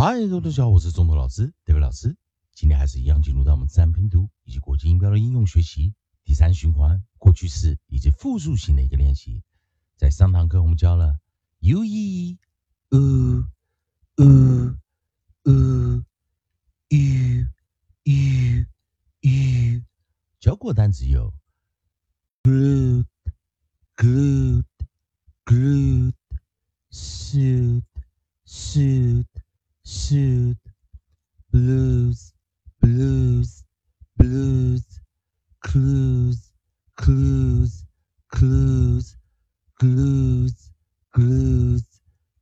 嗨，各位同学好，我是中头老师，David 老师。今天还是一样进入到我们自然拼读以及国际音标的应用学习第三循环过去式以及复数型的一个练习。在上堂课我们教了 u e u u u u u u，教过单词有 good good good suit suit shoot blues blues blues clues clues clues glues glues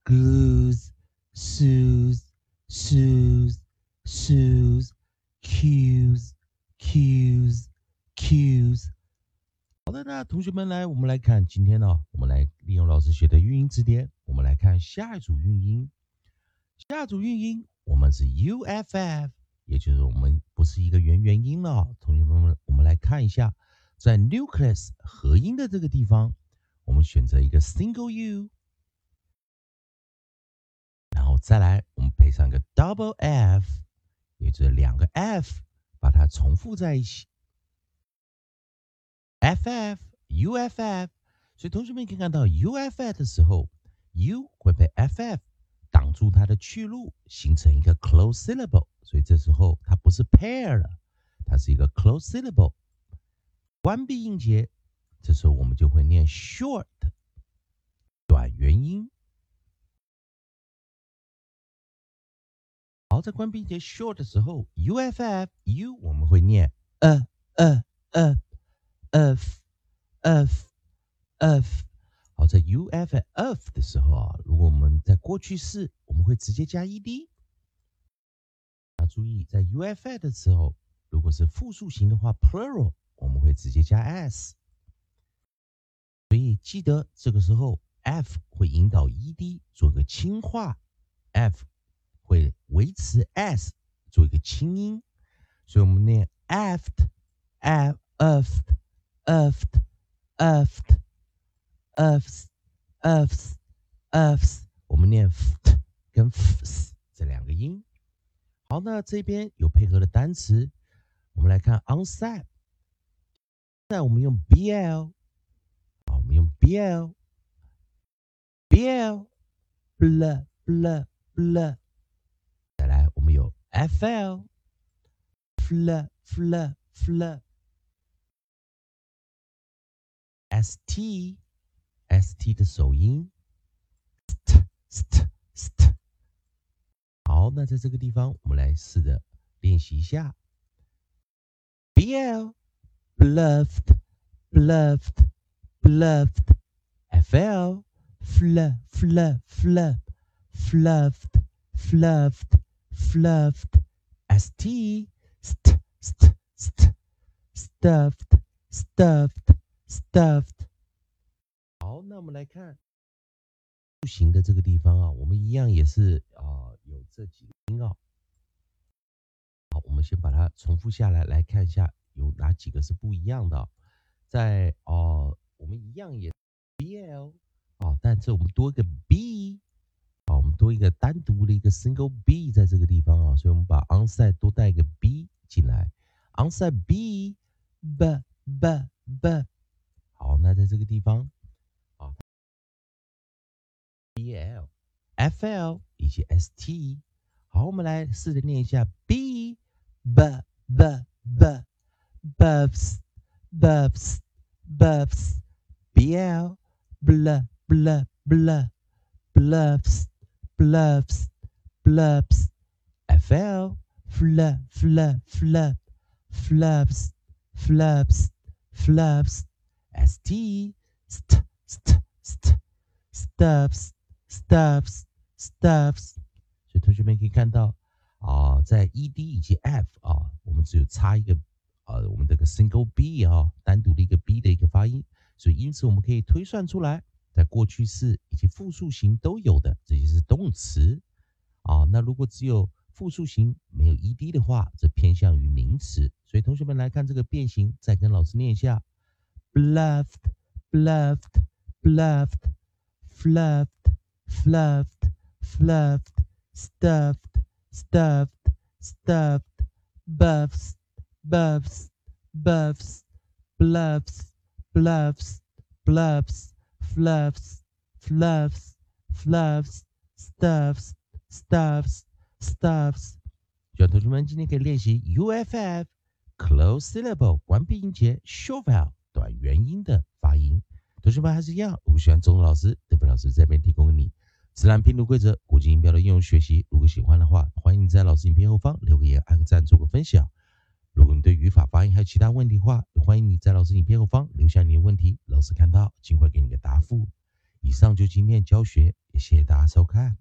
glues shoes shoes shoes cues cues cues 好的，那同学们来，我们来看今天呢，我们来利用老师学的语音词典，我们来看下一组运音。下组韵音，我们是 u f f，也就是我们不是一个元元音了。同学们，我们来看一下，在 nucleus 合音的这个地方，我们选择一个 single u，然后再来，我们配上一个 double f，也就是两个 f，把它重复在一起。f f u f f，所以同学们可以看到 u f f 的时候，u 会被 f f 挡住它的去路，形成一个 close syllable，所以这时候它不是 pair 了，它是一个 close syllable。关闭音节，这时候我们就会念 short 短元音。好，在关闭音节 short 的时候，u f f u 我们会念呃呃呃 F F F 好，在 u f f 的时候啊，如果我们在过去式，我们会直接加 ed。要注意，在 u f f 的时候，如果是复数型的话，plural，我们会直接加 s。所以记得这个时候 f 会引导 ed 做个轻化，f 会维持 s 做一个轻音，所以我们念 aft，aft，aft，aft af aft。Earth, earth, earth, earth, earth，我们念 f 跟 f 这两个音。好，那这边有配合的单词，我们来看 onside。那我们用 bl，好，我们用 bl，bl，bl bl bl。再来，我们有 fl，fl fl fl。st st 的首音，st st st。好，那在这个地方，我们来试着练习一下。bl bluffed bluffed bluffed fl fl fl fl fluffed fluffed fluffed st st st st stuffed stuffed Stuffed。那我们来看不行的这个地方啊，我们一样也是啊，有这几个音啊。好，我们先把它重复下来，来看一下有哪几个是不一样的。在哦，我们一样也 bl 啊，但是我们多个 b 啊，我们多一个单独的一个 single b 在这个地方啊，所以我们把 onside 多带一个 b 进来，onside b b b b。好，那在这个地方，fl 以及 st。好，我们来试着念一下 b b b b buffs buffs buffs bl bl bl bl bluffs bluffs bluffs fl fl fl fl fluffs fluffs fluffs S T st st st stuffs stuffs stuffs，所以同学们可以看到啊，在 ed 以及 f 啊，我们只有差一个呃，我们这个 single b 啊，单独的一个 b 的一个发音，所以因此我们可以推算出来，在过去式以及复数型都有的这些是动词啊。那如果只有复数型没有 ed 的话，则偏向于名词。所以同学们来看这个变形，再跟老师念一下。：bluffed, bluffed, bluffed, fluffed, fluffed Sluffed, stuffed, stuffed, stuffed, buffs, buffs, buffs, bluffs, bluffs, bluffs, fluffs, fluffs, fluffs, stuffs, stuffs, stuffs. 小同学们今天可以练习 UFF close syllable. 完闭音节 short vowel 短元音的发音。同学们还是一样，我们喜欢钟老师、邓飞老师这边提供给你。自然拼读规则、国际音标的应用学习，如果喜欢的话，欢迎你在老师影片后方留个言、按个赞、做个分享。如果你对语法、发音还有其他问题的话，欢迎你在老师影片后方留下你的问题，老师看到尽快给你个答复。以上就今天教学，也谢谢大家收看。